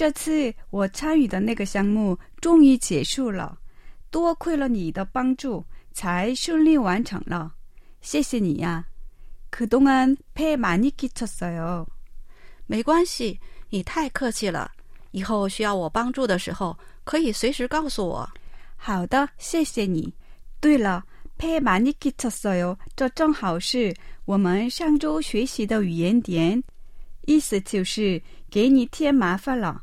这次我参与的那个项目终于结束了，多亏了你的帮助，才顺利完成了。谢谢你呀！그동안폐많이끼쳤어요。 没关系，你太客气了。以后需要我帮助的时候，可以随时告诉我。好的，谢谢你。对了，폐많이끼쳤어요，这正好是我们上周学习的语言点，意思就是给你添麻烦了，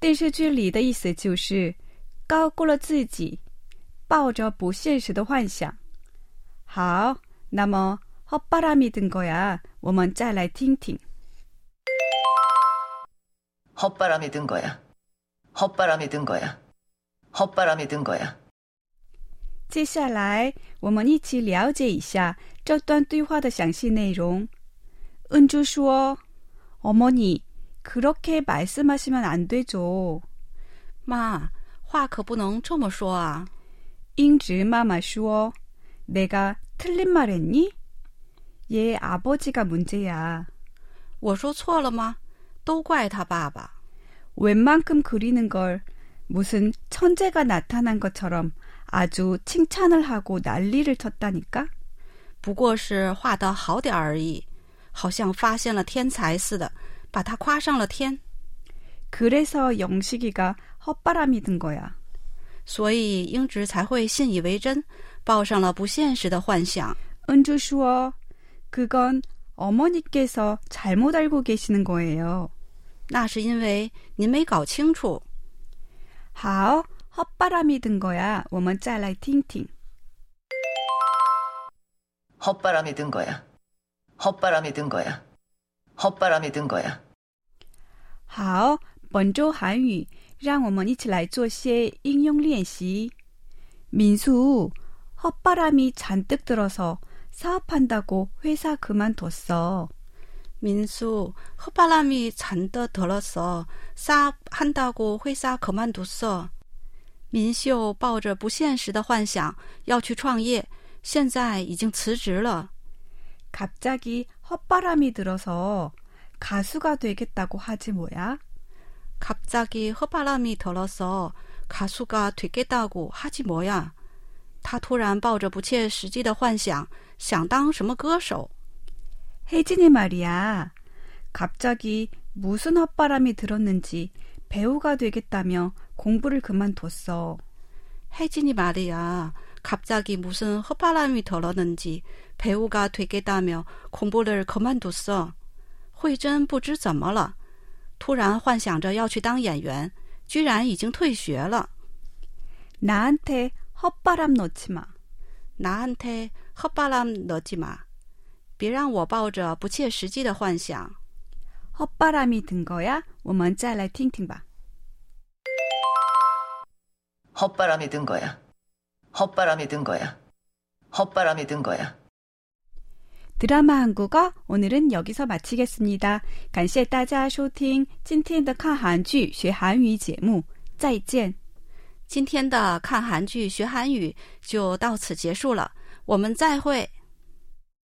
电视剧里的意思就是高估了自己，抱着不现实的幻想。好，那么“헛바람이든거야”，我们再来听听。 헛바람이 든 거야. 헛바람이 든 거야. 헛바람이 든 거야. 接下来，我们一起了解一下这段对话的详细内容。恩珠说：“어머니， 그렇게말씀하시면안되죠。 妈，话可不能这么说啊！”英直妈妈说：“내가틀린말했니？얘아버지가문제야。 我说错了吗？都怪他爸爸。 웬만큼 그리는 걸 무슨 천재가 나타난 것처럼 아주 칭찬을 하고 난리를 쳤다니까? 不过是画的好点而已，好像发现了天才似的， 把他夸上了天。 그래서 영식이가 헛바람이 든 거야. 所以英直才会信以为真，抱上了不现实的幻想。 은주 슈어, 그건 어머니께서 잘못 알고 계시는 거예요. 那是因为您没搞清楚。 好, 헛바람이 든 거야. 我们再来听听. 헛바람이 든 거야. 헛바람이 든 거야. 헛바람이 든 거야. 好，本周韩语，让我们一起来做些应用练习。 민수, 헛바람이 잔뜩 들어서 사업한다고 회사 그만뒀어. 민수, 헛바람이 잔뜩 들었어. 사업한다고 회사 그만뒀어. 民秀抱着不现实的幻想要去创业，现在已经辞职了。 갑자기 헛바람이 들어서 가수가 되겠다고 하지 뭐야? 갑자기 헛바람이 들어서 가수가 되겠다고 하지 뭐야? 他突然抱着不切实际的幻想，想当什么歌手？ 혜진이 말이야. 갑자기 무슨 헛바람이 들었는지 배우가 되겠다며 공부를 그만뒀어. 혜진이 말이야. 갑자기 무슨 헛바람이 들었는지 배우가 되겠다며 공부를 그만뒀어. 慧珍不知怎么了，突然幻想着要去当演员，居然已经退学了。 나한테 헛바람 넣지 마. 나한테 헛바람 넣지 마. 别让我抱着不切实际的幻想。 헛바람이 든 거야? 我们再来听听吧. 헛바람이 든 거야. 헛바람이 든 거야. 헛바람이 든 거야. 드라마 한국어 오늘은 여기서 마치겠습니다. 感谢大家收听今天的看韩剧学韩语节目，再见。 今天的看韩剧学韩语就到此结束了，我们再会。